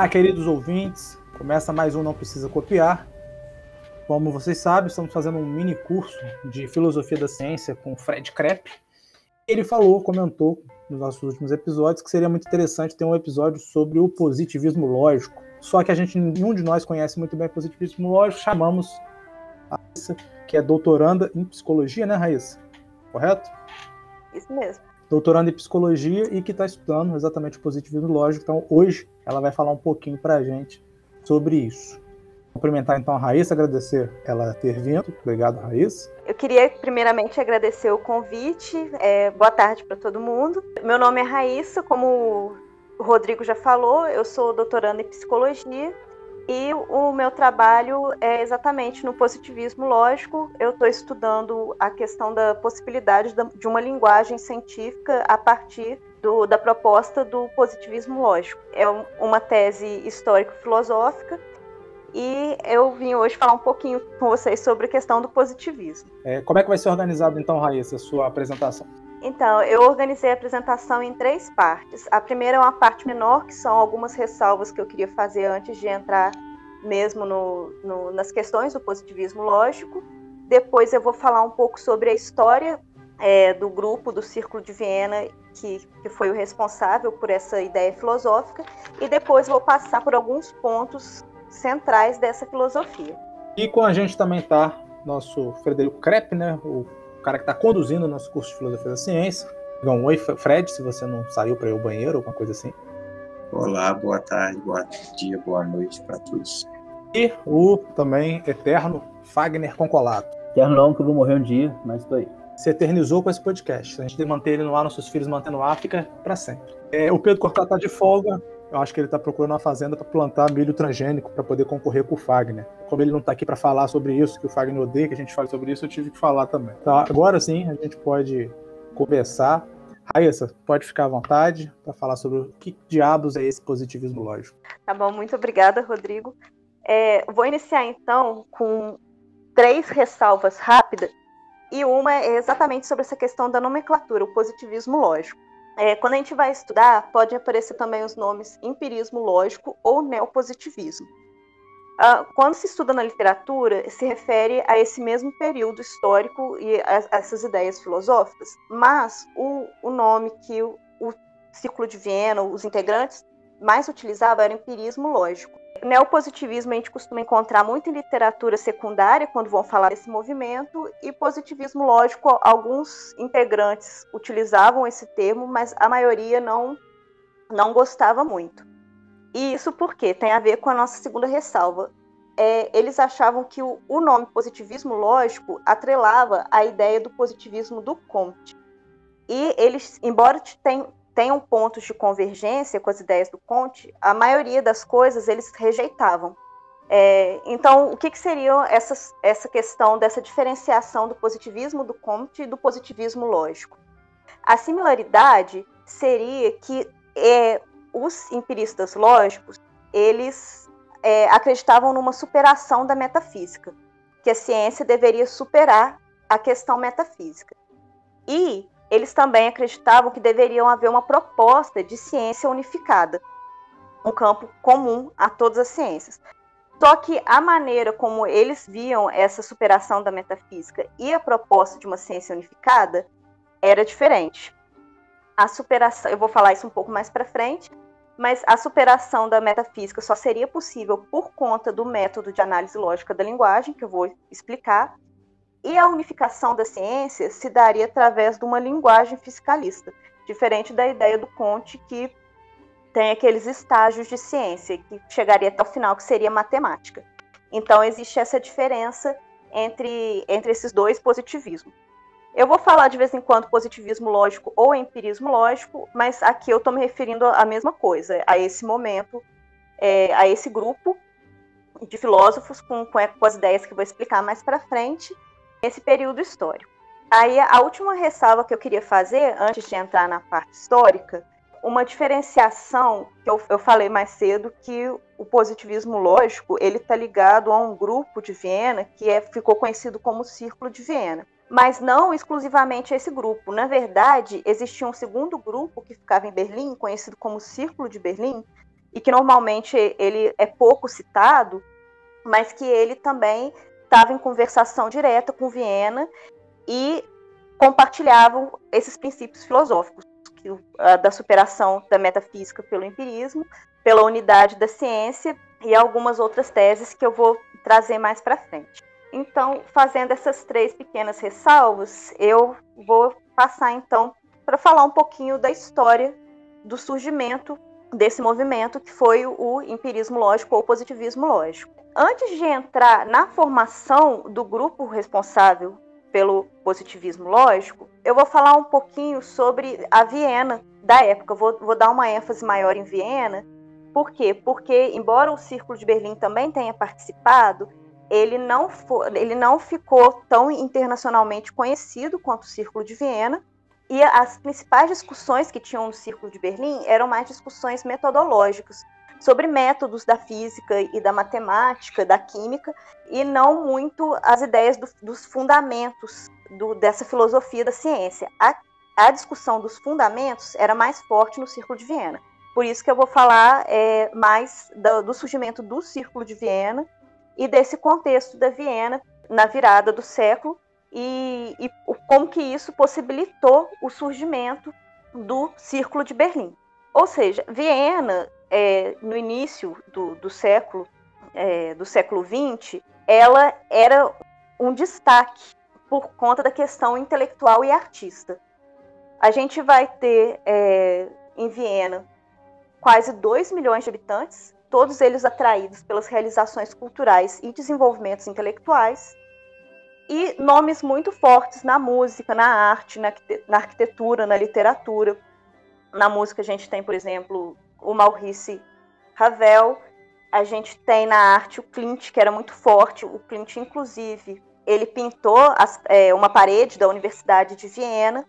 Ah, queridos ouvintes, começa mais um Não Precisa Copiar. Como vocês sabem, estamos fazendo um mini curso de Filosofia da Ciência com Fred Krepp. Ele falou, comentou nos nossos últimos episódios que seria muito interessante ter um episódio sobre o positivismo lógico. Só que a gente, nenhum de nós conhece muito bem positivismo lógico, chamamos a Raíssa, que é doutoranda em psicologia, né, Raíssa? Correto? Isso mesmo doutorando em psicologia e que está estudando exatamente o positivismo lógico. Então, hoje, ela vai falar um pouquinho para a gente sobre isso. Cumprimentar então a Raíssa, agradecer ela ter vindo. Obrigado, Raíssa. Eu queria primeiramente agradecer o convite. É, boa tarde para todo mundo. Meu nome é Raíssa, como o Rodrigo já falou, eu sou doutoranda em psicologia e o meu trabalho é exatamente no positivismo lógico. Eu estou estudando a questão da possibilidade de uma linguagem científica a partir do, da proposta do positivismo lógico. É uma tese histórico-filosófica e eu vim hoje falar um pouquinho com vocês sobre a questão do positivismo. É, como é que vai ser organizado então, Raíssa, a sua apresentação? Então, eu organizei a apresentação em três partes. A primeira é uma parte menor, que são algumas ressalvas que eu queria fazer antes de entrar mesmo no, no, nas questões do positivismo lógico. Depois eu vou falar um pouco sobre a história é, do grupo do Círculo de Viena, que, que foi o responsável por essa ideia filosófica. E depois vou passar por alguns pontos centrais dessa filosofia. E com a gente também está nosso Frederico Krepp, né, o cara que está conduzindo o nosso curso de Filosofia da Ciência. Então, oi, Fred, se você não saiu para ir ao banheiro, alguma coisa assim. Olá, boa tarde, bom dia, boa noite para todos. E o também eterno Fagner Concolato. Eterno não, que eu vou morrer um dia, mas estou aí. Se eternizou com esse podcast. A gente tem que manter ele no ar, nossos filhos mantendo fica para sempre. É, o Pedro Cortado está de folga. Eu acho que ele está procurando uma fazenda para plantar milho transgênico para poder concorrer com o Fagner. Como ele não está aqui para falar sobre isso, que o Fagner odeia que a gente fale sobre isso, eu tive que falar também. Tá, agora sim, a gente pode começar. Raíssa, pode ficar à vontade para falar sobre o que diabos é esse positivismo lógico. Tá bom, muito obrigada, Rodrigo. É, vou iniciar então com três ressalvas rápidas e uma é exatamente sobre essa questão da nomenclatura, o positivismo lógico. É, quando a gente vai estudar, pode aparecer também os nomes empirismo lógico ou neopositivismo. Uh, quando se estuda na literatura, se refere a esse mesmo período histórico e a, essas ideias filosóficas, mas o, o nome que o, o Círculo de Viena, os integrantes, mais utilizavam era empirismo lógico. Neopositivismo a gente costuma encontrar muito em literatura secundária, quando vão falar desse movimento, e positivismo lógico, alguns integrantes utilizavam esse termo, mas a maioria não, não gostava muito. E isso porque tem a ver com a nossa segunda ressalva. É, eles achavam que o, o nome positivismo lógico atrelava a ideia do positivismo do Comte. E eles, embora tenham, tenham pontos de convergência com as ideias do Conte, a maioria das coisas eles rejeitavam. É, então, o que, que seria essa, essa questão dessa diferenciação do positivismo do Comte e do positivismo lógico? A similaridade seria que é, os empiristas lógicos eles é, acreditavam numa superação da metafísica, que a ciência deveria superar a questão metafísica. E eles também acreditavam que deveriam haver uma proposta de ciência unificada, um campo comum a todas as ciências. Só que a maneira como eles viam essa superação da metafísica e a proposta de uma ciência unificada era diferente. A superação, eu vou falar isso um pouco mais para frente, mas a superação da metafísica só seria possível por conta do método de análise lógica da linguagem, que eu vou explicar, e a unificação da ciência se daria através de uma linguagem fiscalista, diferente da ideia do Conte, que tem aqueles estágios de ciência, que chegaria até o final, que seria matemática. Então, existe essa diferença entre, entre esses dois positivismos. Eu vou falar de vez em quando positivismo lógico ou empirismo lógico, mas aqui eu estou me referindo à mesma coisa, a esse momento, é, a esse grupo de filósofos com, com as ideias que vou explicar mais para frente, esse período histórico. Aí a última ressalva que eu queria fazer, antes de entrar na parte histórica, uma diferenciação que eu, eu falei mais cedo, que o positivismo lógico ele está ligado a um grupo de Viena que é, ficou conhecido como Círculo de Viena. Mas não exclusivamente esse grupo. Na verdade, existia um segundo grupo que ficava em Berlim, conhecido como Círculo de Berlim, e que normalmente ele é pouco citado, mas que ele também estava em conversação direta com Viena e compartilhavam esses princípios filosóficos que, da superação da metafísica pelo empirismo, pela unidade da ciência e algumas outras teses que eu vou trazer mais para frente. Então, fazendo essas três pequenas ressalvas, eu vou passar então para falar um pouquinho da história do surgimento desse movimento que foi o empirismo lógico ou positivismo lógico. Antes de entrar na formação do grupo responsável pelo positivismo lógico, eu vou falar um pouquinho sobre a Viena da época. Vou, vou dar uma ênfase maior em Viena. Por quê? Porque, embora o Círculo de Berlim também tenha participado, ele não, for, ele não ficou tão internacionalmente conhecido quanto o Círculo de Viena, e as principais discussões que tinham no Círculo de Berlim eram mais discussões metodológicas, sobre métodos da física e da matemática, da química, e não muito as ideias do, dos fundamentos do, dessa filosofia da ciência. A, a, discussão dos fundamentos era mais forte no Círculo de Viena. Por isso que eu vou falar é, mais do, do surgimento do Círculo de Viena e desse contexto da Viena na virada do século e, e como que isso possibilitou o surgimento do Círculo de Berlim. Ou seja, Viena, é, no início do, do século é, do século XX, ela era um destaque por conta da questão intelectual e artista. A gente vai ter é, em Viena quase 2 milhões de habitantes, todos eles atraídos pelas realizações culturais e desenvolvimentos intelectuais, e nomes muito fortes na música, na arte, na, na arquitetura, na literatura. Na música a gente tem, por exemplo, o Maurice Ravel, a gente tem na arte o Klimt, que era muito forte. O Klimt, inclusive, ele pintou as, é, uma parede da Universidade de Viena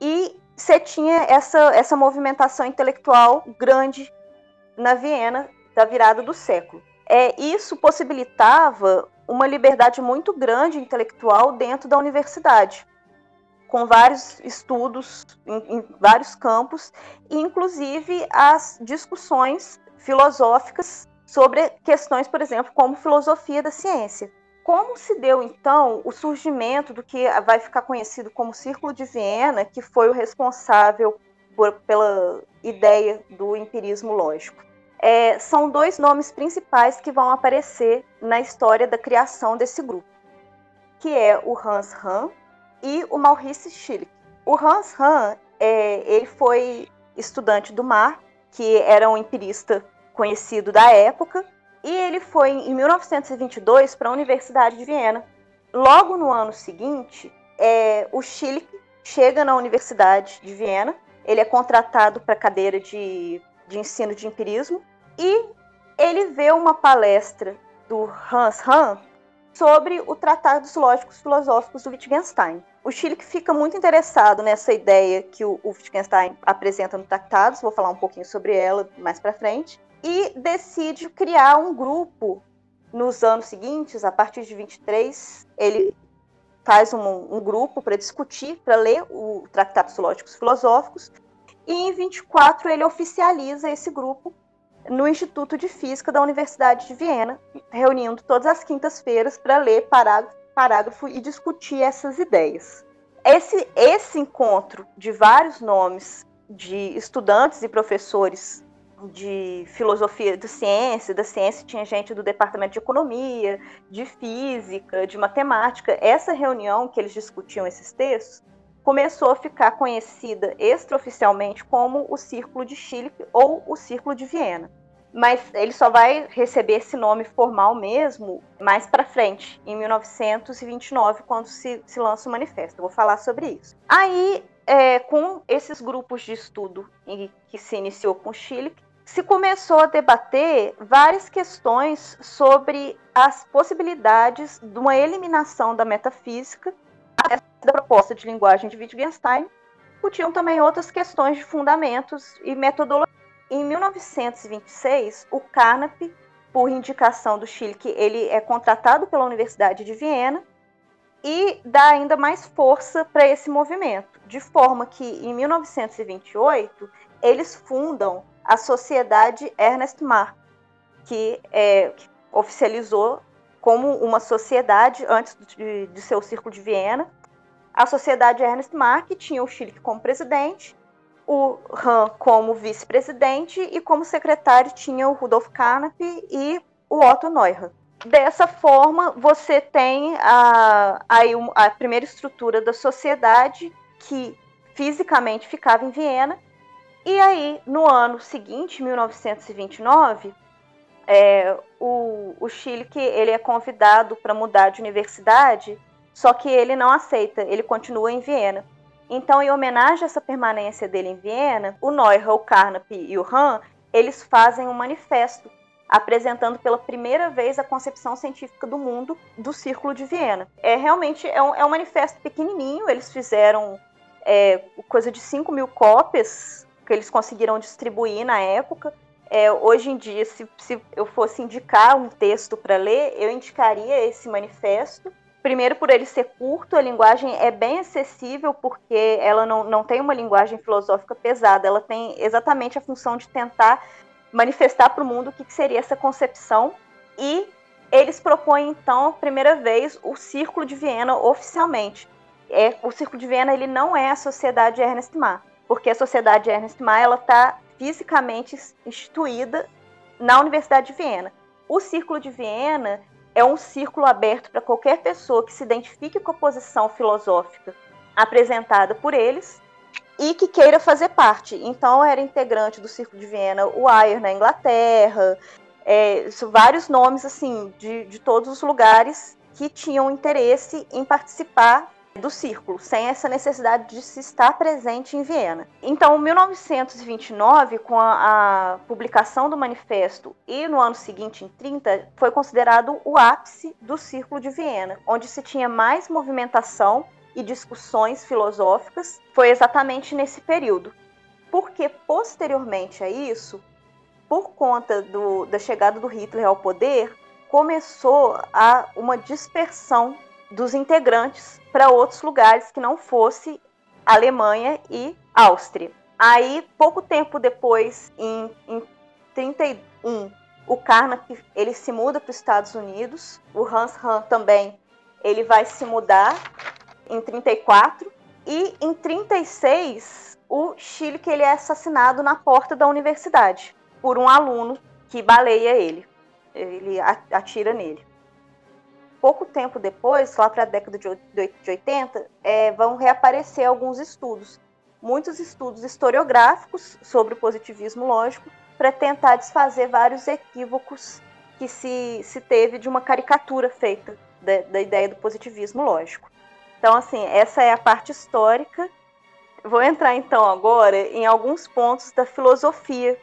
e você tinha essa, essa movimentação intelectual grande na Viena da virada do século. É, isso possibilitava uma liberdade muito grande intelectual dentro da universidade, com vários estudos em, em vários campos, e inclusive as discussões filosóficas sobre questões, por exemplo, como filosofia da ciência. Como se deu então o surgimento do que vai ficar conhecido como Círculo de Viena, que foi o responsável por, pela ideia do empirismo lógico? É, são dois nomes principais que vão aparecer na história da criação desse grupo, que é o Hans Hahn e o Maurice Schilling. O Hans Hahn, é, ele foi estudante do Mar, que era um empirista conhecido da época, e ele foi em 1922 para a Universidade de Viena. Logo no ano seguinte, é, o Schilling chega na Universidade de Viena, ele é contratado para a cadeira de, de ensino de empirismo e ele vê uma palestra do Hans Hahn sobre o Tratado dos Lógicos Filosóficos do Wittgenstein. O Schilling fica muito interessado nessa ideia que o, Wittgenstein apresenta no Tratados, vou falar um pouquinho sobre ela mais para frente, e decide criar um grupo nos anos seguintes, a partir de 23, ele faz um, um grupo para discutir, para ler o Tratado dos Lógicos Filosóficos, e em 24 ele oficializa esse grupo no Instituto de Física da Universidade de Viena, reunindo todas as quintas-feiras para ler parágrafo, parágrafo e discutir essas ideias. Esse, esse encontro de vários nomes de estudantes e professores de filosofia de ciência, da ciência tinha gente do departamento de economia, de física, de matemática. Essa reunião que eles discutiam esses textos começou a ficar conhecida extraoficialmente como o Círculo de Chile ou o Círculo de Viena. Mas ele só vai receber esse nome formal mesmo mais para frente, em 1929, quando se, se lança o manifesto. Eu vou falar sobre isso. Aí, é, com esses grupos de estudo que se iniciou com Chile, se começou a debater várias questões sobre as possibilidades de uma eliminação da metafísica da proposta de linguagem de Wittgenstein, discutiam também outras questões de fundamentos e metodologia. Em 1926, o Carnap, por indicação do Chile, que ele é contratado pela Universidade de Viena e dá ainda mais força para esse movimento, de forma que em 1928 eles fundam a Sociedade Ernest Mach, que, é, que oficializou como uma sociedade antes de, de seu Círculo de Viena. A Sociedade Ernest Mach tinha o Schilling como presidente, o Han como vice-presidente e como secretário tinha o Rudolf Carnap e o Otto Neumann. Dessa forma, você tem a, a, a primeira estrutura da sociedade que fisicamente ficava em Viena. E aí, no ano seguinte, 1929, é, o, o Chile que ele é convidado para mudar de universidade, só que ele não aceita, ele continua em Viena. Então, em homenagem a essa permanência dele em Viena, o Neuer, o Carnap e o Hahn, eles fazem um manifesto apresentando pela primeira vez a concepção científica do mundo do Círculo de Viena. É realmente é um, é um manifesto pequenininho, eles fizeram é, coisa de 5 mil cópias que eles conseguiram distribuir na época. É, hoje em dia, se, se eu fosse indicar um texto para ler, eu indicaria esse manifesto. Primeiro, por ele ser curto, a linguagem é bem acessível, porque ela não, não tem uma linguagem filosófica pesada, ela tem exatamente a função de tentar manifestar para o mundo o que, que seria essa concepção. E eles propõem, então, a primeira vez, o Círculo de Viena oficialmente. É, o Círculo de Viena ele não é a Sociedade Ernest Mach, porque a Sociedade Ernest Mach está fisicamente instituída na Universidade de Viena. O Círculo de Viena é um círculo aberto para qualquer pessoa que se identifique com a posição filosófica apresentada por eles e que queira fazer parte. Então, era integrante do Círculo de Viena o Ayer na Inglaterra, é, vários nomes assim de, de todos os lugares que tinham interesse em participar do círculo, sem essa necessidade de se estar presente em Viena. Então, em 1929, com a, a, publicação do manifesto e no ano seguinte, em 30, foi considerado o ápice do círculo de Viena, onde se tinha mais movimentação e discussões filosóficas. Foi exatamente nesse período. Porque posteriormente a isso, por conta do, da chegada do Hitler ao poder, começou a uma dispersão dos integrantes para outros lugares que não fosse Alemanha e Áustria. Aí, pouco tempo depois, em, em 31, o Carnap ele se muda para os Estados Unidos. O Hans Hahn também ele vai se mudar em 34 e em 36 o Chile que ele é assassinado na porta da universidade por um aluno que baleia ele. Ele atira nele pouco tempo depois, lá para a década de 80, é, vão reaparecer alguns estudos, muitos estudos historiográficos sobre o positivismo lógico, para tentar desfazer vários equívocos que se, se teve de uma caricatura feita da, da ideia do positivismo lógico. Então, assim, essa é a parte histórica. Vou entrar então agora em alguns pontos da filosofia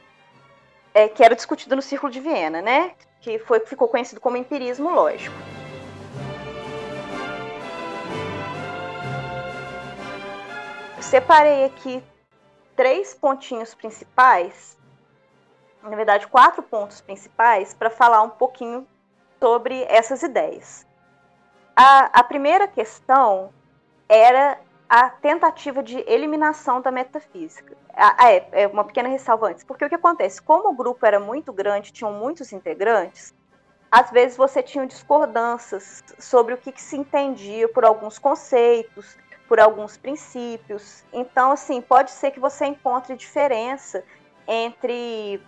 é, que era discutido no Círculo de Viena, né? Que foi, ficou conhecido como empirismo lógico. Separei aqui três pontinhos principais, na verdade, quatro pontos principais, para falar um pouquinho sobre essas ideias. A, a primeira questão era a tentativa de eliminação da metafísica. Ah, é, é uma pequena ressalva antes, porque o que acontece? Como o grupo era muito grande, tinham muitos integrantes, às vezes você tinha discordâncias sobre o que, que se entendia por alguns conceitos, por alguns princípios. Então, assim, pode ser que você encontre diferença entre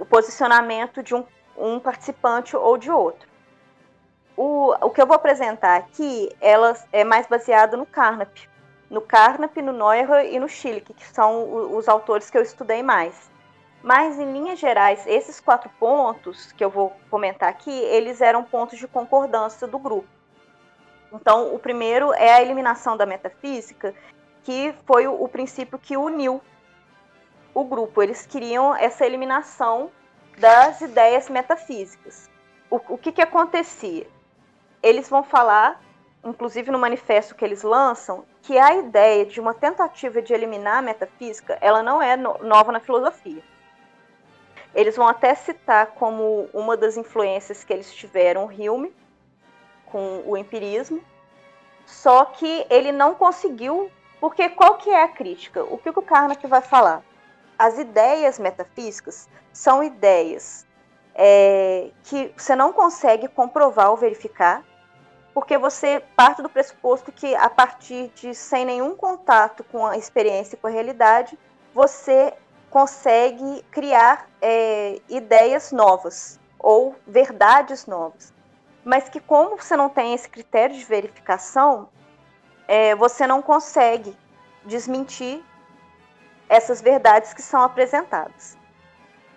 o posicionamento de um, um participante ou de outro. O, o que eu vou apresentar aqui, ela é mais baseado no Carnap. No Carnap, no Neuer e no Schilke, que são os autores que eu estudei mais. Mas, em linhas gerais, esses quatro pontos que eu vou comentar aqui, eles eram pontos de concordância do grupo. Então, o primeiro é a eliminação da metafísica, que foi o, o princípio que uniu o grupo. Eles queriam essa eliminação das ideias metafísicas. O, o que, que acontecia? Eles vão falar, inclusive no manifesto que eles lançam, que a ideia de uma tentativa de eliminar a metafísica, ela não é no, nova na filosofia. Eles vão até citar como uma das influências que eles tiveram Hume, com o empirismo, só que ele não conseguiu, porque qual que é a crítica? O que o Karnak vai falar? as ideias metafísicas são ideias é, que você não consegue comprovar ou verificar, porque você parte do pressuposto que a partir de sem nenhum contato com a experiência e com a realidade, você consegue criar é, ideias novas ou verdades novas. Mas que como você não tem esse critério de verificação, é, você não consegue desmentir essas verdades que são apresentadas.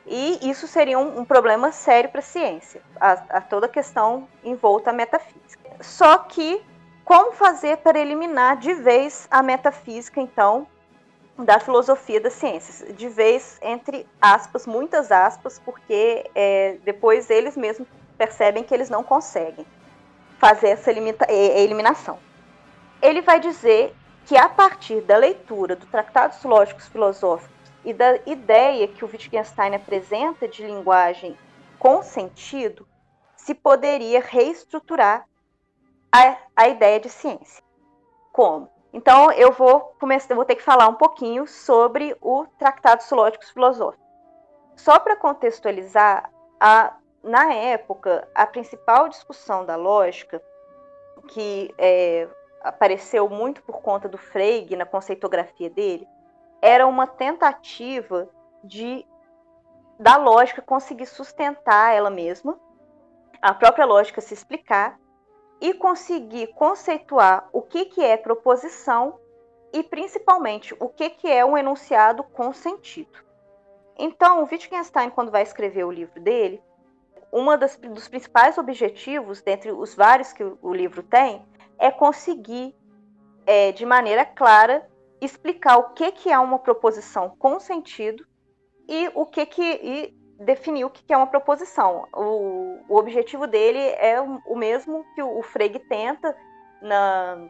E isso seria um, um problema sério para a ciência, a, toda a questão envolta a metafísica. Só que como fazer para eliminar de vez a metafísica, então, da filosofia das ciências? De vez, entre aspas, muitas aspas, porque é, depois eles mesmos percebem que eles não conseguem fazer essa eliminação. Ele vai dizer que a partir da leitura do Tratados Lógicos Filosóficos e da ideia que o Wittgenstein apresenta de linguagem com sentido, se poderia reestruturar a, a ideia de ciência. Como? Então eu vou começar, vou ter que falar um pouquinho sobre o Tratados Lógicos Filosóficos. Só para contextualizar, a, na época, a principal discussão da lógica, que é, apareceu muito por conta do Frege na conceitografia dele, era uma tentativa de da lógica conseguir sustentar ela mesma, a própria lógica se explicar e conseguir conceituar o que, que é proposição e principalmente o que, que é um enunciado com sentido. Então, o Wittgenstein, quando vai escrever o livro dele, um dos principais objetivos, dentre os vários que o livro tem, é conseguir, é, de maneira clara, explicar o que, que é uma proposição com sentido e o que, que e definir o que, que é uma proposição. O, o objetivo dele é o, mesmo que o, o Frege tenta na,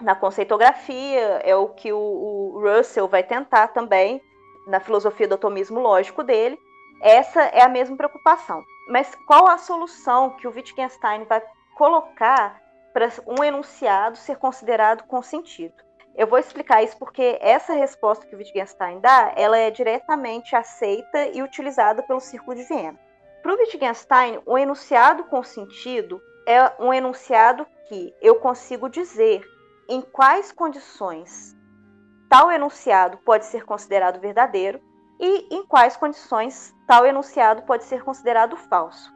na conceitografia, é o que o, o Russell vai tentar também na filosofia do atomismo lógico dele. Essa é a mesma preocupação. Mas qual a solução que o Wittgenstein vai colocar para um enunciado ser considerado com sentido? Eu vou explicar isso porque essa resposta que o Wittgenstein dá, ela é diretamente aceita e utilizada pelo Círculo de Viena. Para o Wittgenstein, o enunciado com sentido é um enunciado que eu consigo dizer em quais condições tal enunciado pode ser considerado verdadeiro e em quais condições tal enunciado pode ser considerado falso.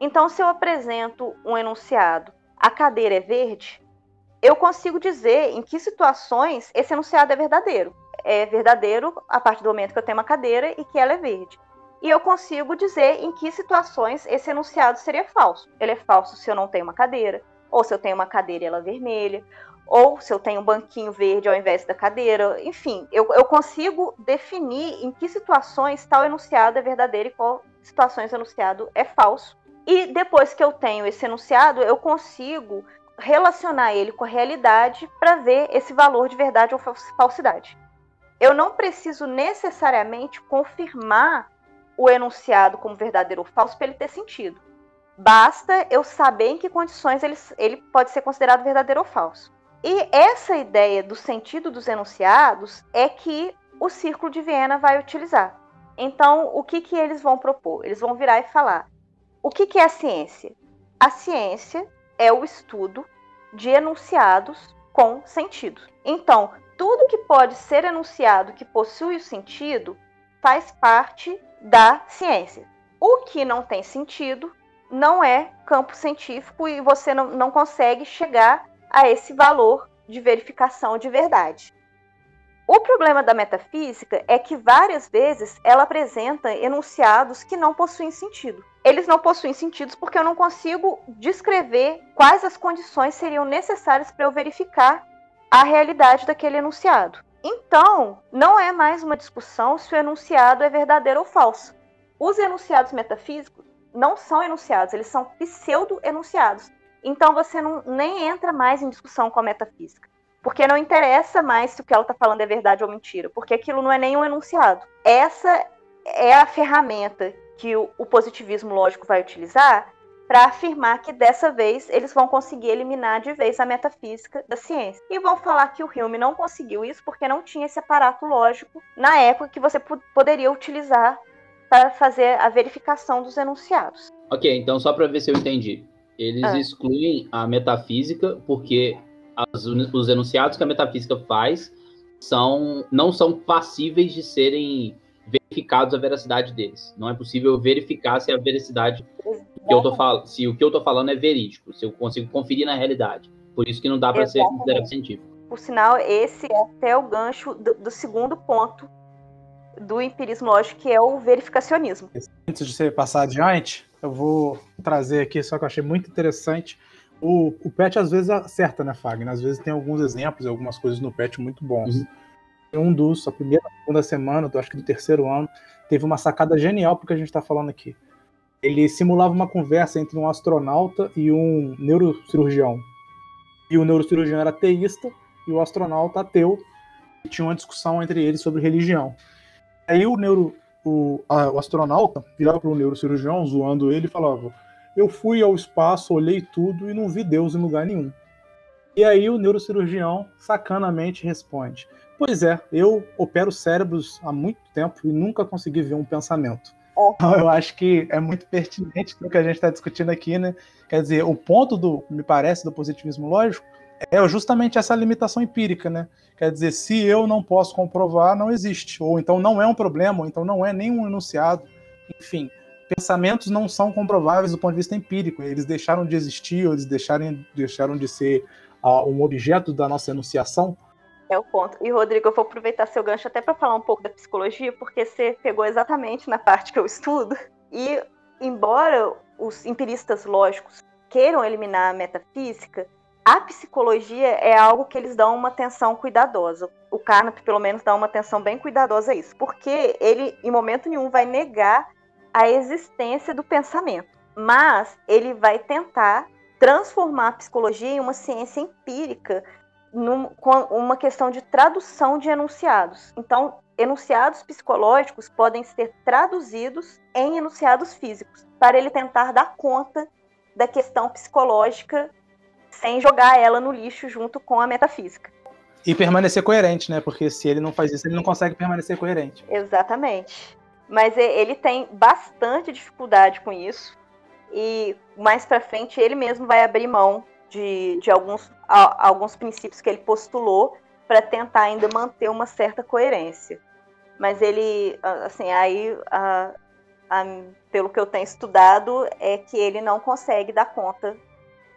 Então, se eu apresento um enunciado, a cadeira é verde, eu consigo dizer em que situações esse enunciado é verdadeiro. É verdadeiro a partir do momento que eu tenho uma cadeira e que ela é verde. E eu consigo dizer em que situações esse enunciado seria falso. Ele é falso se eu não tenho uma cadeira, ou se eu tenho uma cadeira e ela é vermelha, ou se eu tenho um banquinho verde ao invés da cadeira. Enfim, eu, eu consigo definir em que situações tal enunciado é verdadeiro e qual situações enunciado é falso. E depois que eu tenho esse enunciado, eu consigo relacionar ele com a realidade para ver esse valor de verdade ou falsidade. Eu não preciso necessariamente confirmar o enunciado como verdadeiro ou falso para ele ter sentido. Basta eu saber em que condições ele, ele pode ser considerado verdadeiro ou falso. E essa ideia do sentido dos enunciados é que o Círculo de Viena vai utilizar. Então, o que, que eles vão propor? Eles vão virar e falar: o que, que é a ciência? A ciência é o estudo de enunciados com sentido. Então, tudo que pode ser enunciado que possui o sentido faz parte da ciência. O que não tem sentido não é campo científico e você não, não consegue chegar a esse valor de verificação de verdade. O problema da metafísica é que várias vezes ela apresenta enunciados que não possuem sentido. Eles não possuem sentidos porque eu não consigo descrever quais as condições seriam necessárias para eu verificar a realidade daquele enunciado. Então, não é mais uma discussão se o enunciado é verdadeiro ou falso. Os enunciados metafísicos não são enunciados, eles são pseudo-enunciados. Então você não, nem entra mais em discussão com a metafísica. Porque não interessa mais se o que ela está falando é verdade ou mentira, porque aquilo não é nenhum enunciado. Essa é a ferramenta que o, o positivismo lógico vai utilizar para afirmar que dessa vez eles vão conseguir eliminar de vez a metafísica da ciência. E vão falar que o Hume não conseguiu isso porque não tinha esse aparato lógico na época que você poderia utilizar para fazer a verificação dos enunciados. Ok, então só para ver se eu entendi. Eles ah. excluem a metafísica porque as, os enunciados que a metafísica faz são, não são passíveis de serem verificados a veracidade deles. Não é possível verificar se a veracidade que eu tô falando, se o que eu tô falando é verídico, se eu consigo conferir na realidade. Por isso que não dá para ser considerado científico. Por sinal, esse é até o gancho do, do segundo ponto do empirismo lógico, que é o verificacionismo. Antes de você passar adiante, eu vou trazer aqui, só que eu achei muito interessante. O, o PET às vezes acerta, né, Fagner? Às vezes tem alguns exemplos, algumas coisas no PET muito bons. Uhum. Um dos, a primeira, segunda semana, acho que do terceiro ano, teve uma sacada genial porque a gente está falando aqui. Ele simulava uma conversa entre um astronauta e um neurocirurgião. E o neurocirurgião era teísta e o astronauta ateu. E tinha uma discussão entre eles sobre religião. Aí o neuro, o, a, o astronauta virava para o neurocirurgião, zoando ele, e falava: Eu fui ao espaço, olhei tudo e não vi Deus em lugar nenhum. E aí o neurocirurgião sacanamente responde: Pois é, eu opero cérebros há muito tempo e nunca consegui ver um pensamento. É. Então, eu acho que é muito pertinente o que a gente está discutindo aqui, né? Quer dizer, o ponto do, me parece, do positivismo lógico é justamente essa limitação empírica, né? Quer dizer, se eu não posso comprovar, não existe. Ou então não é um problema, ou então não é nenhum enunciado. Enfim, pensamentos não são comprováveis do ponto de vista empírico. Eles deixaram de existir, ou eles deixaram, deixaram de ser uh, um objeto da nossa enunciação. É o ponto. E, Rodrigo, eu vou aproveitar seu gancho até para falar um pouco da psicologia, porque você pegou exatamente na parte que eu estudo. E, embora os empiristas lógicos queiram eliminar a metafísica, a psicologia é algo que eles dão uma atenção cuidadosa. O Carnap, pelo menos, dá uma atenção bem cuidadosa a isso, porque ele, em momento nenhum, vai negar a existência do pensamento, mas ele vai tentar transformar a psicologia em uma ciência empírica, num, com uma questão de tradução de enunciados. Então, enunciados psicológicos podem ser traduzidos em enunciados físicos, para ele tentar dar conta da questão psicológica sem jogar ela no lixo junto com a metafísica. E permanecer coerente, né? Porque se ele não faz isso, ele não consegue permanecer coerente. Exatamente. Mas ele tem bastante dificuldade com isso. E mais para frente ele mesmo vai abrir mão de, de alguns, a, alguns princípios que ele postulou para tentar ainda manter uma certa coerência. Mas ele, assim, aí, a, a, pelo que eu tenho estudado, é que ele não consegue dar conta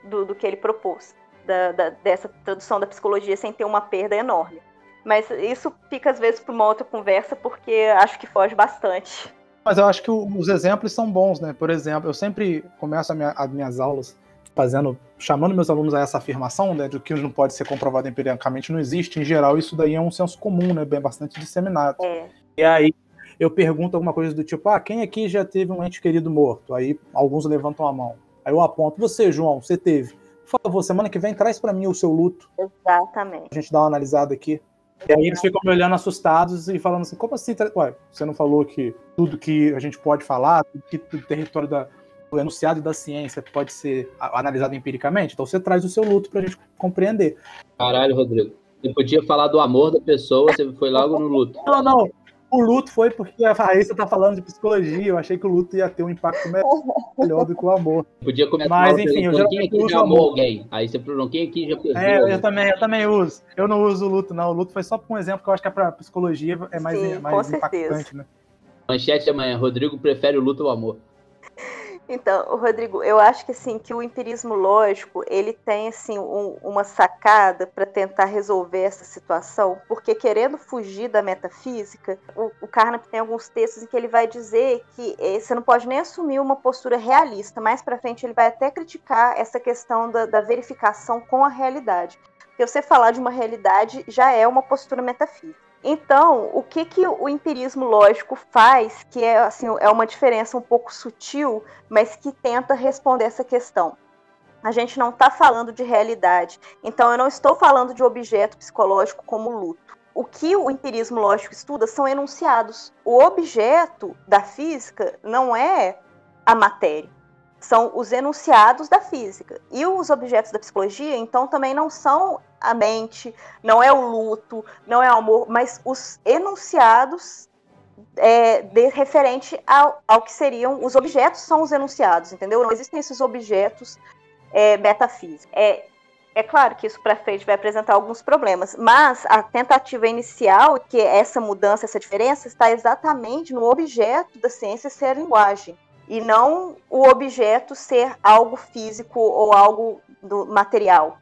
do, do que ele propôs, da, da, dessa tradução da psicologia sem ter uma perda enorme. Mas isso fica às vezes para uma outra conversa, porque acho que foge bastante. Mas eu acho que os exemplos são bons, né? Por exemplo, eu sempre começo minha, as minhas aulas fazendo, chamando meus alunos a essa afirmação, né, de que não pode ser comprovado empiricamente não existe. Em geral, isso daí é um senso comum, né, bem bastante disseminado. É. E aí eu pergunto alguma coisa do tipo, ah, quem aqui já teve um ente querido morto? Aí alguns levantam a mão. Aí eu aponto, você, João, você teve. Por favor, semana que vem traz para mim o seu luto. Exatamente. A gente dá uma analisada aqui. E aí eles ficam me olhando assustados e falando assim, como assim? Ué, você não falou que tudo que a gente pode falar, tudo que o território da, do enunciado da ciência pode ser analisado empiricamente? Então você traz o seu luto pra gente compreender. Caralho, Rodrigo. Você podia falar do amor da pessoa, você foi logo no luto. Não, não. O luto foi porque a Raíssa tá falando de psicologia. Eu achei que o luto ia ter um impacto melhor do que o amor. Podia começar Mas, enfim, eu já quem aqui já amou alguém? Aí você perguntou quem aqui já perdeu. É, eu também, eu também uso. Eu não uso o luto, não. O luto foi só um exemplo que eu acho que é pra psicologia é mais, Sim, mais impactante, né? Manchete amanhã, Rodrigo prefere o luto ao amor. Então, Rodrigo, eu acho que assim que o empirismo lógico ele tem assim um, uma sacada para tentar resolver essa situação, porque querendo fugir da metafísica, o, o Carnap tem alguns textos em que ele vai dizer que eh, você não pode nem assumir uma postura realista. Mais para frente ele vai até criticar essa questão da, da verificação com a realidade. Porque você falar de uma realidade já é uma postura metafísica. Então, o que, que o empirismo lógico faz, que é, assim, é uma diferença um pouco sutil, mas que tenta responder essa questão? A gente não está falando de realidade. Então, eu não estou falando de objeto psicológico como luto. O que o empirismo lógico estuda são enunciados. O objeto da física não é a matéria são os enunciados da física. E os objetos da psicologia, então, também não são a mente, não é o luto, não é o amor, mas os enunciados é, de, referente ao, ao, que seriam os objetos são os enunciados, entendeu? Não existem esses objetos é, metafísicos. É, é claro que isso para frente vai apresentar alguns problemas, mas a tentativa inicial, que é essa mudança, essa diferença, está exatamente no objeto da ciência ser a linguagem, e não o objeto ser algo físico ou algo do material.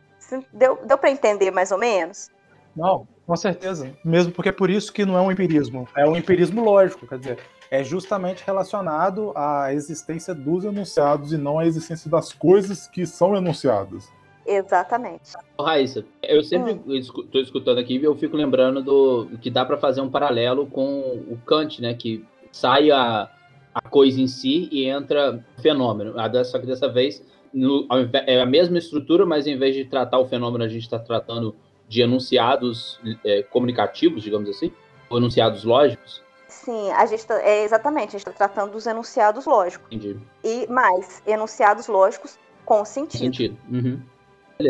Deu, deu para entender mais ou menos? Não, com certeza. Mesmo porque é por isso que não é um empirismo. É um empirismo lógico, quer dizer, é justamente relacionado à existência dos enunciados e não à existência das coisas que são enunciadas. Exatamente. Raíssa, eu sempre estou hum. escutando aqui e eu fico lembrando do que dá para fazer um paralelo com o Kant, né? Que sai a, a coisa em si e entra o fenômeno. Só que dessa vez no, é a mesma estrutura, mas em vez de tratar o fenômeno, a gente está tratando de enunciados é, comunicativos, digamos assim, ou enunciados lógicos. Sim, a gente tá, é exatamente, a gente está tratando dos enunciados lógicos. Entendi. E mais, enunciados lógicos com sentido. Sentido. Uhum.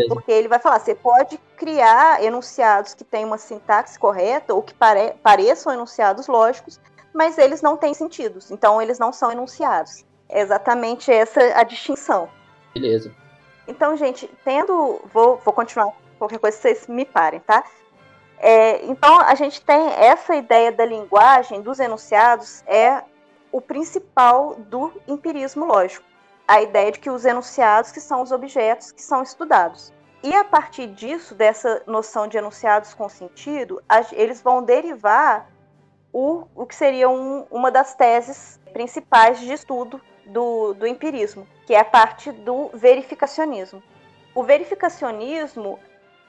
Porque ele vai falar, você pode criar enunciados que têm uma sintaxe correta ou que pare pareçam enunciados lógicos, mas eles não têm sentidos, então eles não são enunciados. É exatamente essa a distinção. Beleza. Então, gente, tendo. Vou, vou continuar qualquer coisa vocês me parem, tá? É, então, a gente tem essa ideia da linguagem, dos enunciados, é o principal do empirismo lógico a ideia de que os enunciados que são os objetos que são estudados. E a partir disso, dessa noção de enunciados com sentido, eles vão derivar o, o que seria um, uma das teses principais de estudo do, do empirismo, que é a parte do verificacionismo. O verificacionismo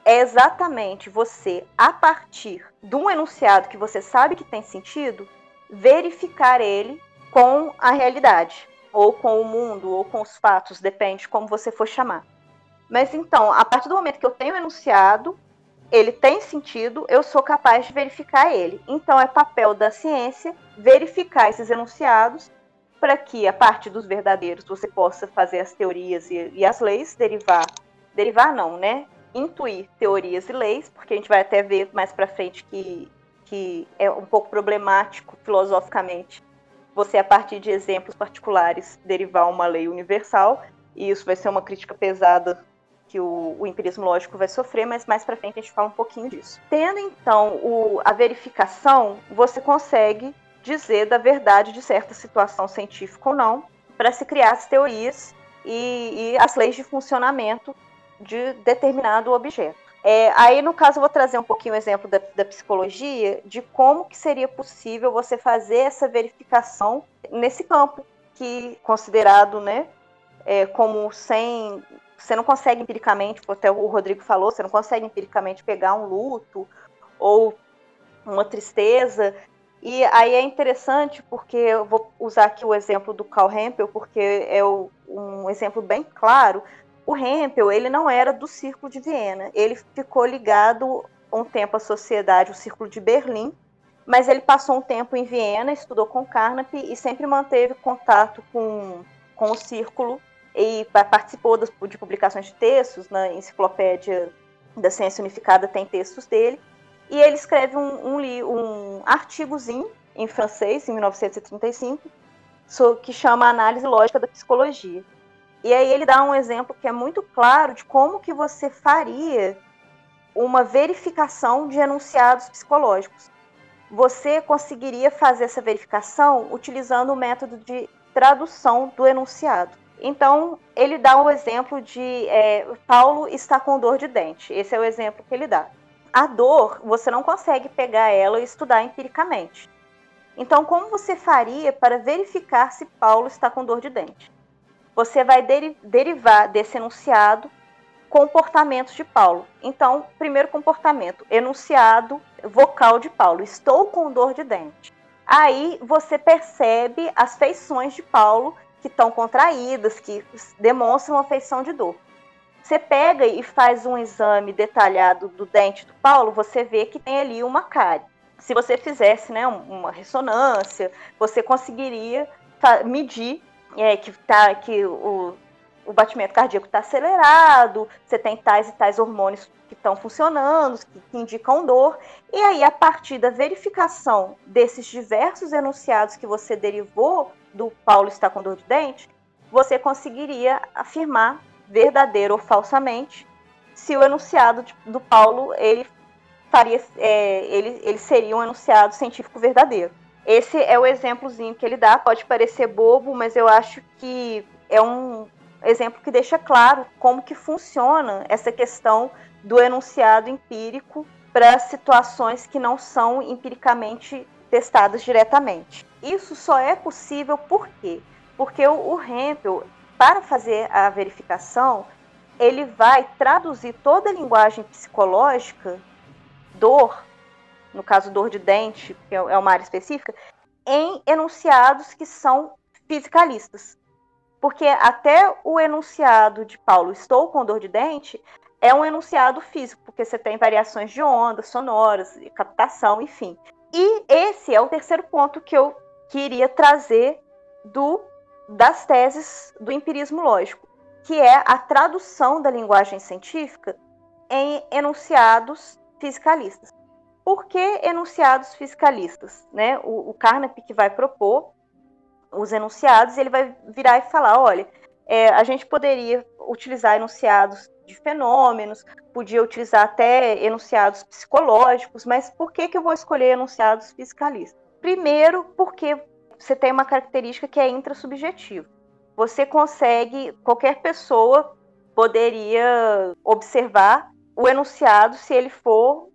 é exatamente você, a partir de um enunciado que você sabe que tem sentido, verificar ele com a realidade ou com o mundo, ou com os fatos, depende como você for chamar. Mas então, a partir do momento que eu tenho enunciado, ele tem sentido, eu sou capaz de verificar ele. Então, é papel da ciência verificar esses enunciados para que, a partir dos verdadeiros, você possa fazer as teorias e, e as leis, derivar. Derivar, não, né? Intuir teorias e leis, porque a gente vai até ver mais para frente que, que é um pouco problemático filosoficamente você, a partir de exemplos particulares, derivar uma lei universal, e isso vai ser uma crítica pesada que o, o empirismo lógico vai sofrer, mas mais para frente a gente fala um pouquinho disso. Tendo então o, a verificação, você consegue dizer da verdade de certa situação científica ou não, para se criar as teorias e, e as leis de funcionamento de determinado objeto. É, aí, no caso, eu vou trazer um pouquinho o exemplo da, da, psicologia, de como que seria possível você fazer essa verificação nesse campo, que considerado, né, é, como sem... Você não consegue empiricamente, até o Rodrigo falou, você não consegue empiricamente pegar um luto ou uma tristeza. E aí é interessante, porque eu vou usar aqui o exemplo do Carl Hempel, porque é o, um exemplo bem claro o Hempel, ele não era do Círculo de Viena. Ele ficou ligado um tempo à sociedade, o Círculo de Berlim, mas ele passou um tempo em Viena, estudou com Carnap e sempre manteve contato com, com o Círculo e participou das, de publicações de textos na Enciclopédia da Ciência Unificada, tem textos dele. E ele escreve um, um, um artigozinho em francês, em 1935, que chama Análise Lógica da Psicologia. E aí ele dá um exemplo que é muito claro de como que você faria uma verificação de enunciados psicológicos. Você conseguiria fazer essa verificação utilizando o método de tradução do enunciado. Então, ele dá o um exemplo de é, Paulo está com dor de dente. Esse é o exemplo que ele dá. A dor, você não consegue pegar ela e estudar empiricamente. Então, como você faria para verificar se Paulo está com dor de dente? você vai deri derivar desse enunciado comportamentos de Paulo. Então, primeiro comportamento, enunciado vocal de Paulo: estou com dor de dente. Aí você percebe as feições de Paulo que estão contraídas, que demonstram uma feição de dor. Você pega e faz um exame detalhado do dente do Paulo, você vê que tem ali uma cárie. Se você fizesse né, uma ressonância, você conseguiria medir é, que, tá, que o, o batimento cardíaco está acelerado, você tem tais e tais hormônios que estão funcionando, que, que indicam dor. E aí, a partir da verificação desses diversos enunciados que você derivou do Paulo está com dor de dente, você conseguiria afirmar verdadeiro ou falsamente se o enunciado de, do Paulo ele faria é, ele, ele seria um enunciado científico verdadeiro. Esse é o exemplozinho que ele dá. Pode parecer bobo, mas eu acho que é um exemplo que deixa claro como que funciona essa questão do enunciado empírico para situações que não são empiricamente testadas diretamente. Isso só é possível por quê? Porque o, o Hempel, para fazer a verificação, ele vai traduzir toda a linguagem psicológica, dor, no caso dor de dente, que é, é uma área específica, em enunciados que são fisicalistas. Porque até o enunciado de Paulo, estou com dor de dente, é um enunciado físico, porque você tem variações de ondas, sonoras, captação, enfim. E esse é o terceiro ponto que eu queria trazer do das teses do empirismo lógico, que é a tradução da linguagem científica em enunciados fisicalistas. Por que enunciados fiscalistas? Né? O, o Carnap que vai propor os enunciados, ele vai virar e falar: olha, é, a gente poderia utilizar enunciados de fenômenos, podia utilizar até enunciados psicológicos, mas por que, que eu vou escolher enunciados fiscalistas? Primeiro, porque você tem uma característica que é intrasubjetiva. Você consegue, qualquer pessoa poderia observar o enunciado se ele for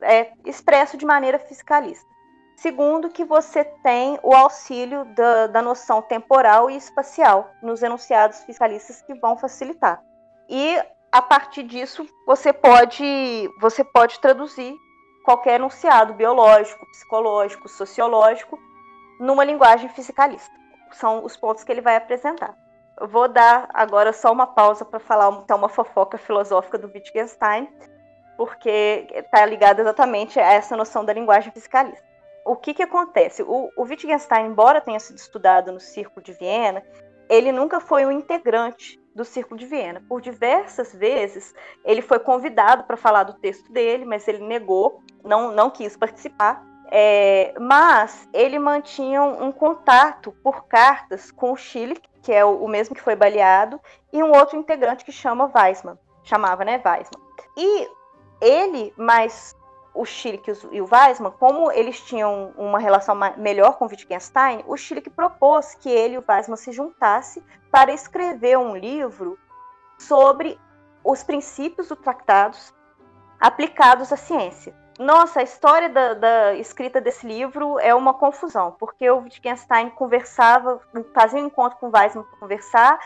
é, expresso de maneira fiscalista. Segundo, que você tem o auxílio da, da noção temporal e espacial nos enunciados fiscalistas que vão facilitar. E a partir disso, você pode, você pode traduzir qualquer enunciado biológico, psicológico, sociológico numa linguagem fisicalista. São os pontos que ele vai apresentar. Eu vou dar agora só uma pausa para falar então, uma fofoca filosófica do Wittgenstein, porque está ligada exatamente a essa noção da linguagem fisicalista. O que, que acontece? O, o Wittgenstein, embora tenha sido estudado no Círculo de Viena, ele nunca foi um integrante do Círculo de Viena. Por diversas vezes, ele foi convidado para falar do texto dele, mas ele negou, não, não quis participar. É, mas ele mantinha um, contato por cartas com o Chile, que é o, o, mesmo que foi baleado, e um outro integrante que chama Weissman, chamava, né, Weissman. E ele, mais o Schilke e o Weissman, como eles tinham uma relação melhor com Wittgenstein, o Schilke propôs que ele e o Weissman se juntassem para escrever um livro sobre os princípios dos tratados aplicados à ciência. Nossa, a história da, da, escrita desse livro é uma confusão, porque o Wittgenstein conversava, fazia um encontro com o Weissman para conversar,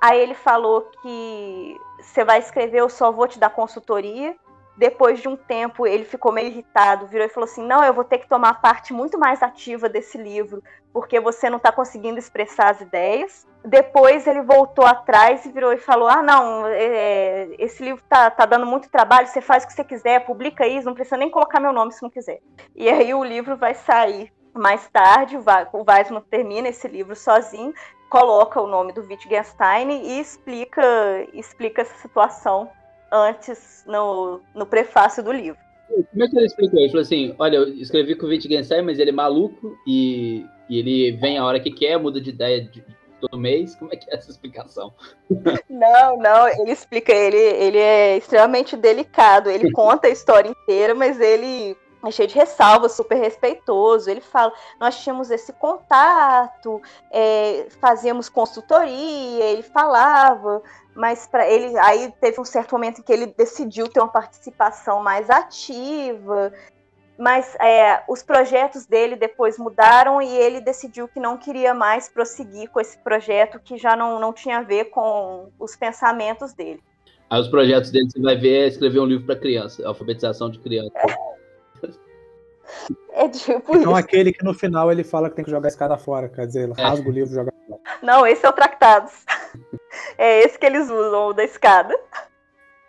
aí ele falou que você vai escrever, eu só vou te dar consultoria, depois de um tempo ele ficou meio irritado, virou e falou assim: Não, eu vou ter que tomar parte muito mais ativa desse livro, porque você não está conseguindo expressar as ideias. Depois ele voltou atrás e virou e falou: Ah, não, é, esse livro tá, tá dando muito trabalho, você faz o que você quiser, publica isso, não precisa nem colocar meu nome se não quiser. E aí o livro vai sair mais tarde, o Weisman termina esse livro sozinho, coloca o nome do Wittgenstein e explica, explica essa situação antes no, no prefácio do livro. Como é que ele explicou? Ele falou assim: olha, eu escrevi com o Wittgenstein, mas ele é maluco e, e ele vem a hora que quer, muda de ideia de, todo mês. Como é que é essa explicação? Não, não, ele explica, ele, ele é extremamente delicado, ele conta a história inteira, mas ele é cheio de ressalvas, super respeitoso. Ele fala: nós tínhamos esse contato, é, fazíamos consultoria, ele falava, mas para ele aí teve um certo momento em que ele decidiu ter uma participação mais ativa, mas é, os projetos dele depois mudaram e ele decidiu que não queria mais prosseguir com esse projeto que já não, não tinha a ver com os pensamentos dele. Aí os projetos dele você vai ver é escrever um livro para criança, alfabetização de criança. Tipo então, isso. aquele que no final ele fala que tem que jogar a escada fora, quer dizer, é. rasga o livro e joga fora. Não, esse é o Tractados. É esse que eles usam, o da escada.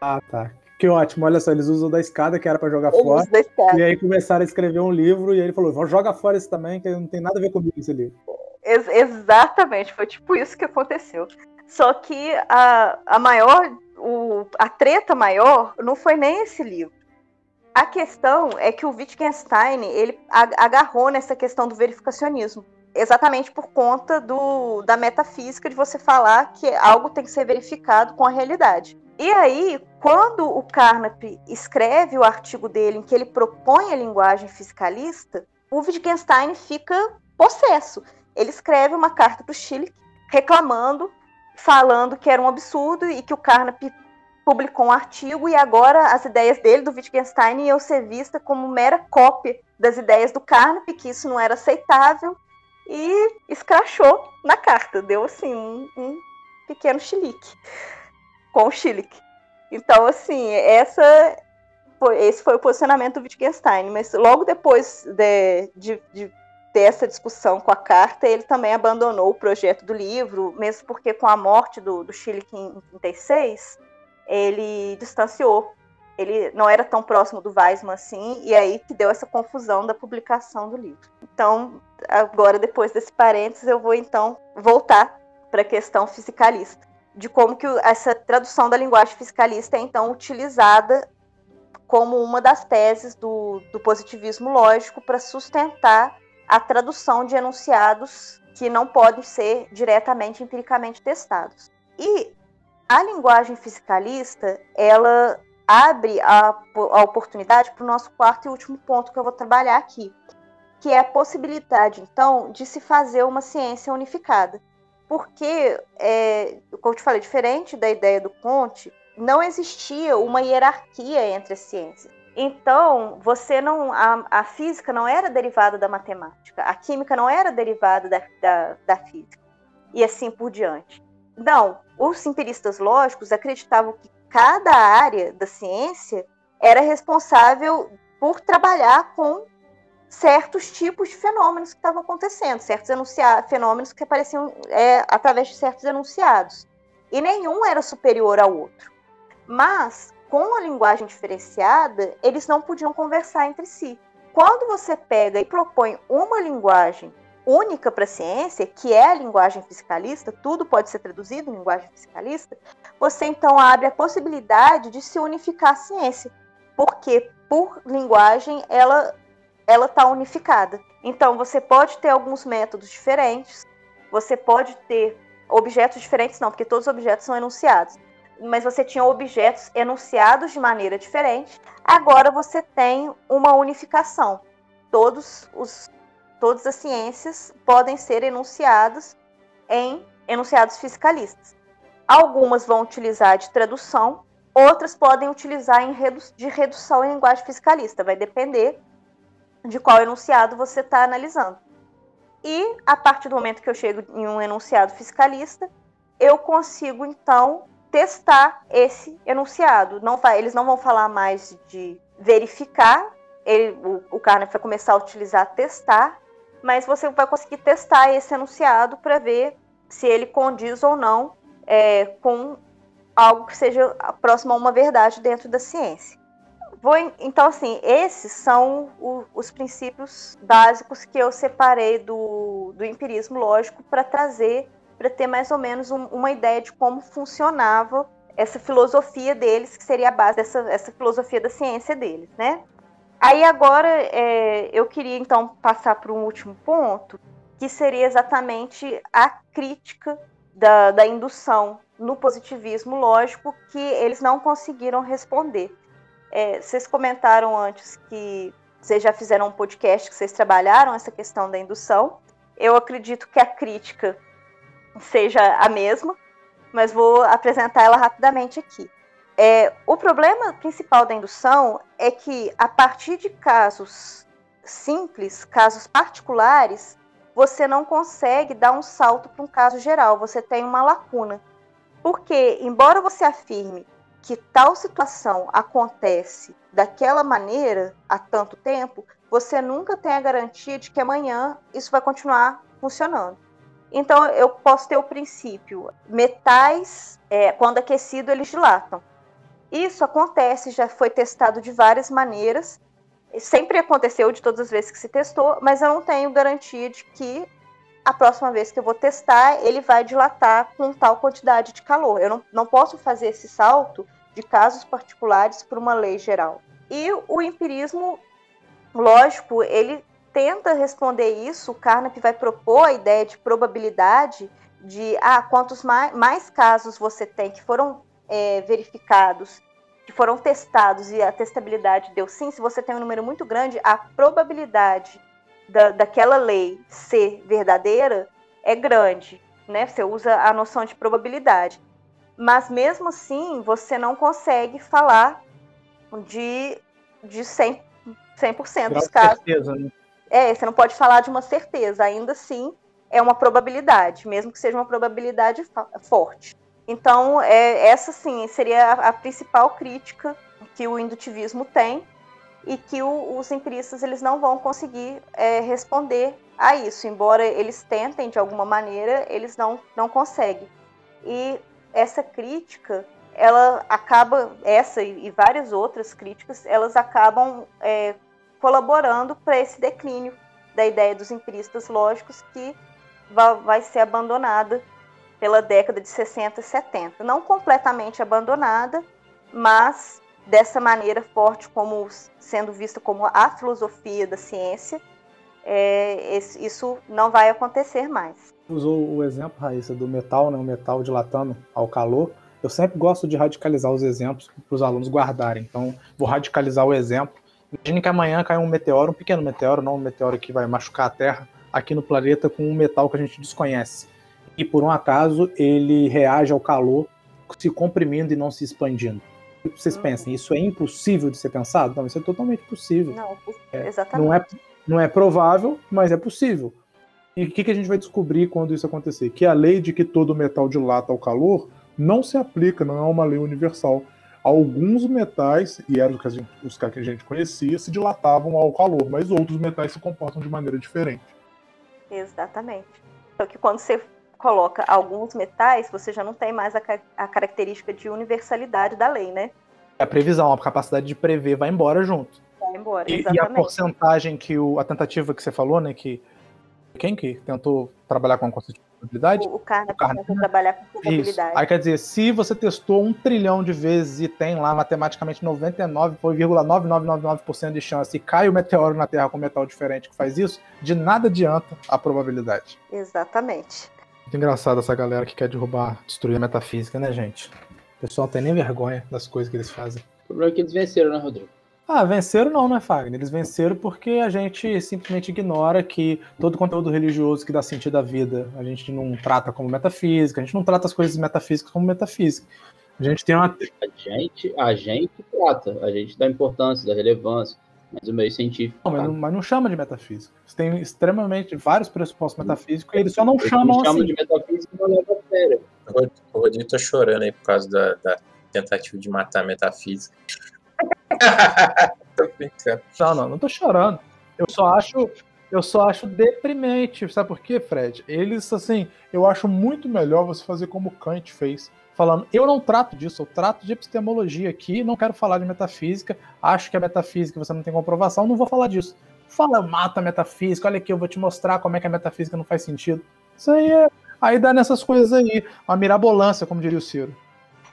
Ah, tá. Que ótimo, olha só, eles usam da escada, que era para jogar eles fora. Da escada. E aí começaram a escrever um livro, e aí ele falou: joga fora esse também, que não tem nada a ver comigo esse livro. Ex exatamente, foi tipo isso que aconteceu. Só que a, a maior, o, a treta maior não foi nem esse livro. A questão é que o Wittgenstein ele agarrou nessa questão do verificacionismo, exatamente por conta do, da metafísica de você falar que algo tem que ser verificado com a realidade. E aí, quando o Carnap escreve o artigo dele em que ele propõe a linguagem fiscalista, o Wittgenstein fica possesso. Ele escreve uma carta para o Chile reclamando, falando que era um absurdo e que o Carnap publicou um artigo e agora as ideias dele, do Wittgenstein, iam ser vistas como mera cópia das ideias do Carnap, que isso não era aceitável, e escrachou na carta, deu assim um, um pequeno chilique com o chilique. Então, assim, essa foi, esse foi o posicionamento do Wittgenstein, mas logo depois de, de, de ter essa discussão com a carta, ele também abandonou o projeto do livro, mesmo porque com a morte do, do Chile em 36, ele distanciou. Ele não era tão próximo do Weismann assim, e aí que deu essa confusão da publicação do livro. Então, agora, depois desse parênteses, eu vou então voltar para a questão fisicalista, de como que essa tradução da linguagem fiscalista é então utilizada como uma das teses do, do positivismo lógico para sustentar a tradução de enunciados que não podem ser diretamente empiricamente testados. E a linguagem fiscalista, ela abre a, a oportunidade para o nosso quarto e último ponto que eu vou trabalhar aqui, que é a possibilidade, então, de se fazer uma ciência unificada. Porque, é, como eu te falei, diferente da ideia do Conte, não existia uma hierarquia entre as ciências. Então, você não. A, a, física não era derivada da matemática, a química não era derivada da, da, da física, e assim por diante. Não, os empiristas lógicos acreditavam que cada área da ciência era responsável por trabalhar com certos tipos de fenômenos que estavam acontecendo, certos fenômenos que apareciam é, através de certos enunciados. E nenhum era superior ao outro. Mas, com a linguagem diferenciada, eles não podiam conversar entre si. Quando você pega e propõe uma linguagem única para a ciência, que é a linguagem fiscalista, tudo pode ser traduzido em linguagem fiscalista, você então abre a possibilidade de se unificar a ciência, porque por linguagem ela ela está unificada. Então você pode ter alguns métodos diferentes, você pode ter objetos diferentes, não, porque todos os objetos são enunciados, mas você tinha objetos enunciados de maneira diferente. Agora você tem uma unificação. Todos os todas as ciências podem ser enunciadas em enunciados fiscalistas. Algumas vão utilizar de tradução, outras podem utilizar redu de redução em linguagem fiscalista, vai depender de qual enunciado você está analisando. E a partir do momento que eu chego em um enunciado fiscalista, eu consigo então testar esse enunciado. Não eles não vão falar mais de verificar, ele, o, o Carney vai começar a utilizar testar, mas você vai conseguir testar esse enunciado para ver se ele condiz ou não é, com algo que seja próximo a uma verdade dentro da ciência. Vou, então, assim, esses são o, os princípios básicos que eu separei do, do empirismo lógico para trazer, para ter mais ou menos um, uma ideia de como funcionava essa filosofia deles, que seria a base dessa essa filosofia da ciência deles, né? Aí agora é, eu queria então passar para um último ponto, que seria exatamente a crítica da, da indução no positivismo lógico que eles não conseguiram responder. É, vocês comentaram antes que vocês já fizeram um podcast que vocês trabalharam essa questão da indução. Eu acredito que a crítica seja a mesma, mas vou apresentar ela rapidamente aqui. É, o problema principal da indução é que, a partir de casos simples, casos particulares, você não consegue dar um salto para um caso geral, você tem uma lacuna. Porque, embora você afirme que tal situação acontece daquela maneira há tanto tempo, você nunca tem a garantia de que amanhã isso vai continuar funcionando. Então, eu posso ter o princípio: metais, é, quando aquecido, eles dilatam. Isso acontece, já foi testado de várias maneiras. Sempre aconteceu de todas as vezes que se testou, mas eu não tenho garantia de que a próxima vez que eu vou testar, ele vai dilatar com tal quantidade de calor. Eu não, não posso fazer esse salto de casos particulares para uma lei geral. E o empirismo, lógico, ele tenta responder isso. O Carnap vai propor a ideia de probabilidade de ah, quantos mais, mais casos você tem que foram é, verificados, que foram testados e a testabilidade deu sim, se você tem um número muito grande, a probabilidade da, daquela lei ser verdadeira é grande, né? Você usa a noção de probabilidade. Mas mesmo assim, você não consegue falar de, de 100%, 100% dos casos. Certeza, né? É, você não pode falar de uma certeza, ainda assim é uma probabilidade, mesmo que seja uma probabilidade forte. Então, é, essa sim seria a, a principal crítica que o indutivismo tem e que o, os empiristas eles não vão conseguir é, responder a isso, embora eles tentem de alguma maneira, eles não, não conseguem. E essa crítica, ela acaba, essa e várias outras críticas, elas acabam é, colaborando para esse declínio da ideia dos empiristas lógicos que vai, vai ser abandonada pela década de 60 e 70. Não completamente abandonada, mas dessa maneira forte, como sendo vista como a filosofia da ciência, é, isso não vai acontecer mais. Usou o exemplo, Raíssa, do metal, né, o metal dilatando ao calor. Eu sempre gosto de radicalizar os exemplos para os alunos guardarem. Então, vou radicalizar o exemplo. Imagine que amanhã cai um meteoro, um pequeno meteoro, não um meteoro que vai machucar a Terra, aqui no planeta com um metal que a gente desconhece. E por um acaso ele reage ao calor se comprimindo e não se expandindo vocês uhum. pensem, isso é impossível de ser pensado? Não, isso é totalmente possível. Não, é, exatamente. Não é, não é provável, mas é possível. E o que, que a gente vai descobrir quando isso acontecer? Que a lei de que todo metal dilata ao calor não se aplica, não é uma lei universal. Alguns metais, e eram os que a gente conhecia, se dilatavam ao calor, mas outros metais se comportam de maneira diferente. Exatamente. Só que quando você coloca alguns metais, você já não tem mais a, a característica de universalidade da lei, né? A previsão, a capacidade de prever vai embora junto. Vai embora, e, e a porcentagem que o, a tentativa que você falou, né, que quem que tentou trabalhar com a conceito de probabilidade? O, o Carna tentou trabalhar com probabilidade. Isso. Aí quer dizer, se você testou um trilhão de vezes e tem lá matematicamente 99,9999% de chance e cai o meteoro na Terra com metal diferente que faz isso, de nada adianta a probabilidade. Exatamente. Muito engraçado essa galera que quer derrubar, destruir a metafísica, né, gente? O pessoal não tem nem vergonha das coisas que eles fazem. O problema é que eles venceram, né, Rodrigo? Ah, venceram não, né, Fagner? Eles venceram porque a gente simplesmente ignora que todo conteúdo religioso que dá sentido à vida a gente não trata como metafísica, a gente não trata as coisas metafísicas como metafísica. A gente tem uma. A gente, a gente trata, a gente dá importância, dá relevância. Mas o meio científico. Não, tá? mas, não, mas, não, chama de metafísica. Você tem extremamente vários pressupostos metafísicos e eles só não chamam assim. de metafísica e não leva a sério. O Rodrigo tá chorando aí por causa da, da tentativa de matar a metafísica. tô brincando. Não, não, não tô chorando. Eu só acho. Eu só acho deprimente. Sabe por quê, Fred? Eles, assim, eu acho muito melhor você fazer como Kant fez falando, eu não trato disso, eu trato de epistemologia aqui, não quero falar de metafísica, acho que a metafísica você não tem comprovação, não vou falar disso. Fala, mata a metafísica, olha aqui, eu vou te mostrar como é que a metafísica não faz sentido. Isso aí é. Aí dá nessas coisas aí, uma mirabolância, como diria o Ciro.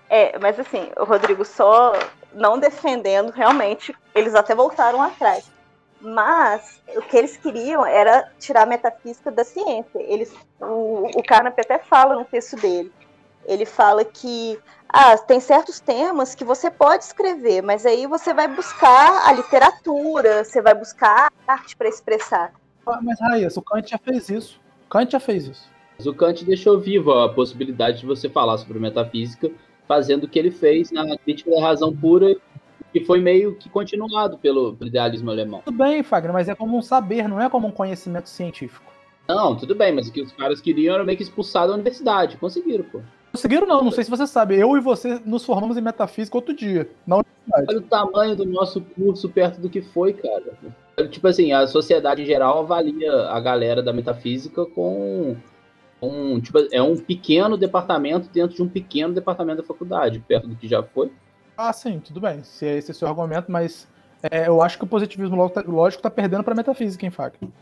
É, mas assim, o Rodrigo só não defendendo, realmente, eles até voltaram atrás. Mas o que eles queriam era tirar a metafísica da ciência. Eles, o, o Carnap até fala no texto dele ele fala que ah, tem certos temas que você pode escrever, mas aí você vai buscar a literatura, você vai buscar a arte para expressar. Ah, mas Raíssa, o Kant já fez isso. O Kant já fez isso. Mas o Kant deixou viva a possibilidade de você falar sobre metafísica, fazendo o que ele fez na crítica da razão pura, que foi meio que continuado pelo idealismo alemão. Tudo bem, Fagner, mas é como um saber, não é como um conhecimento científico. Não, tudo bem, mas o que os caras queriam era meio que expulsar da universidade. Conseguiram, pô. Conseguiram não, não sei se você sabe. Eu e você nos formamos em metafísica outro dia, na universidade. Olha o tamanho do nosso curso perto do que foi, cara. Tipo assim, a sociedade em geral avalia a galera da metafísica com um, tipo, é um pequeno departamento dentro de um pequeno departamento da faculdade, perto do que já foi. Ah, sim, tudo bem. Se esse é o seu argumento, mas é, eu acho que o positivismo lógico está perdendo para metafísica, hein, Fábio?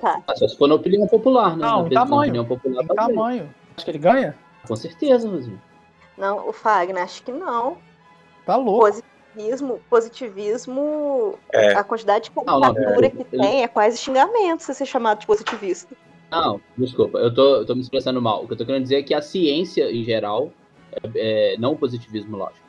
Tá. Ah, Só se for na opinião popular, né? Não, em tamanho. opinião popular, Em tamanho. Acho que ele ganha? Com certeza, Rosinho. Não, o Fagner, acho que não. Tá louco. Positivismo, positivismo, É. a quantidade de caricatura é, que tem é quase xingamento você ser chamado de positivista. Não, desculpa, eu tô, eu tô me expressando mal. O que eu tô querendo dizer é que a ciência, em geral, é, é- não o positivismo lógico,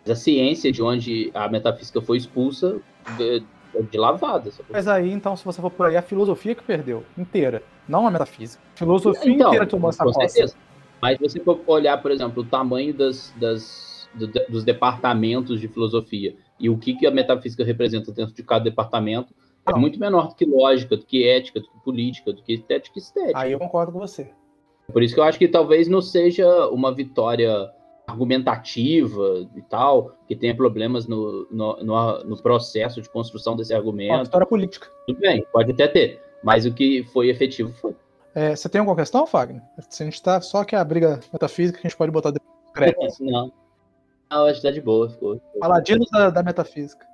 mas a ciência de onde a metafísica foi expulsa de, de lavada. Mas aí, então, se você for por aí, a filosofia que perdeu, inteira. Não a metafísica. A filosofia Então, inteira tomou essa com certeza. Mas você for olhar, por exemplo, o tamanho das, das- do- dos departamentos de filosofia e o que, que a metafísica representa dentro de cada departamento, é Não. muito menor do que lógica, do que ética, do que política, do que estética e estética. Aí eu concordo com você. Por isso que eu acho que talvez não seja uma vitória argumentativa e tal, que tenha problemas no, no, no- no processo de construção desse Uma argumento. vitória política. Tudo bem, pode até ter, mas o que foi efetivo foi. É, você tem alguma questão, Fagner? Se a gente tá só que a briga metafísica, a gente pode botar depois. Crepe. Não. Não, acho que tá de boa. Ficou. Paladinos da, da metafísica.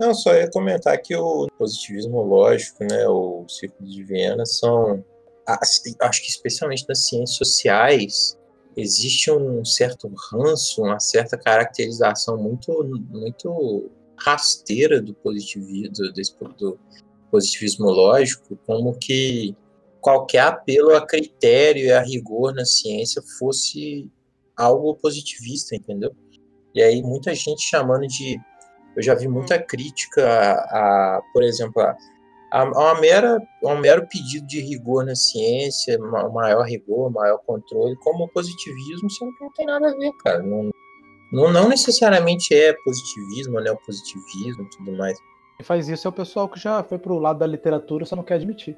Não, só ia comentar que o positivismo lógico, né, o Círculo de Viena, são, assim, acho que especialmente nas ciências sociais, existe um certo ranço, uma certa caracterização muito, muito rasteira do positivismo, desse, do positivismo lógico, como que qualquer apelo a critério e a rigor na ciência fosse algo positivista, entendeu? E aí muita gente chamando de eu já vi muita crítica a, a, por exemplo, a, a, uma mera, um mero pedido de rigor na ciência, maior rigor, maior controle, como positivismo, sendo que não tem nada a ver, cara. Não, não, não necessariamente é positivismo, neopositivismo e tudo mais. Quem faz isso é o pessoal que já foi pro lado da literatura, só não quer admitir.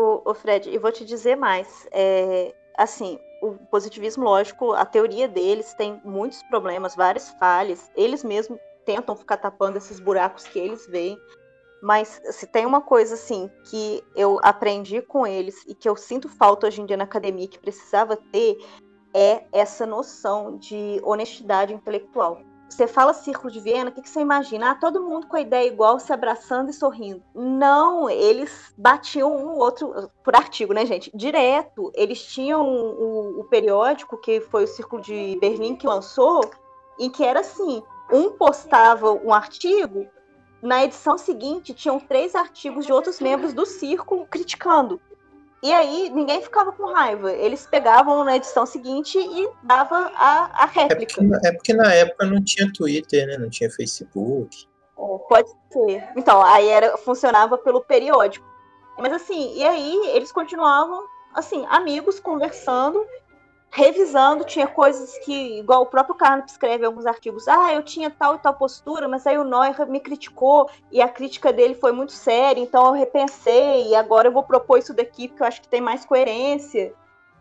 O, o Fred, e vou te dizer mais. É, assim, o positivismo lógico, a teoria deles tem muitos problemas, várias falhas. Eles mesmos tentam ficar tapando esses buracos que eles veem. Mas se tem uma coisa assim que eu aprendi com eles e que eu sinto falta hoje em dia na academia que precisava ter é essa noção de honestidade intelectual. Você fala Círculo de Viena, o que, que você imagina? Ah, todo mundo com a ideia igual, se abraçando e sorrindo. Não, eles batiam um no outro, por artigo, né, gente? Direto. Eles tinham o, o periódico, que foi o Círculo de Berlim que lançou, em que era assim: um postava um artigo, na edição seguinte tinham três artigos de outros membros do círculo criticando. E aí ninguém ficava com raiva. Eles pegavam na edição seguinte e dava a, a É réplica. porque, é porque na época não tinha Twitter, né? Não tinha Facebook. É, pode ser. Então, aí era, funcionava pelo periódico. Mas assim, e aí eles continuavam, assim, amigos, conversando, revisando, tinha coisas que, igual o próprio Carnap escreve em alguns artigos, ah, eu tinha tal e tal postura, mas aí o Neuer me criticou e a crítica dele foi muito séria, então eu repensei e agora eu vou propor isso daqui porque eu acho que tem mais coerência.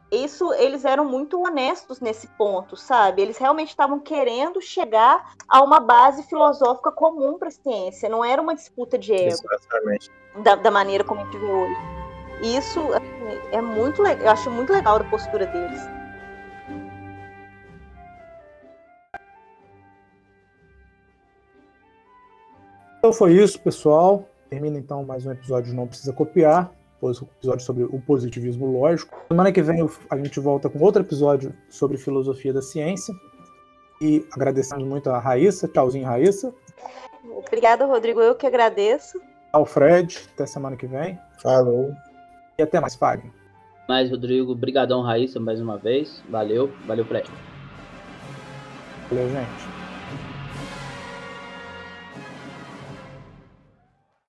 Isso, eles eram muito honestos nesse ponto, sabe? Eles realmente estavam querendo chegar a uma base filosófica comum para a ciência, não era uma disputa de ego Exatamente. da, da maneira como a gente vê hoje. Isso assim, é muito legal, eu acho muito legal da postura deles. Então foi isso, pessoal. Termina então mais um episódio de Não Precisa Copiar. Um episódio sobre o positivismo lógico. Semana que vem a gente volta com outro episódio sobre filosofia da ciência. E agradecemos muito a Raíssa. Tchauzinho, Raíssa. Obrigada, Rodrigo. Eu que agradeço. Ao Fred. Até semana que vem. Falou. E até mais, Fagner. Mais, Rodrigo. Brigadão, Raíssa, mais uma vez. Valeu. Valeu, Fred. Valeu, gente.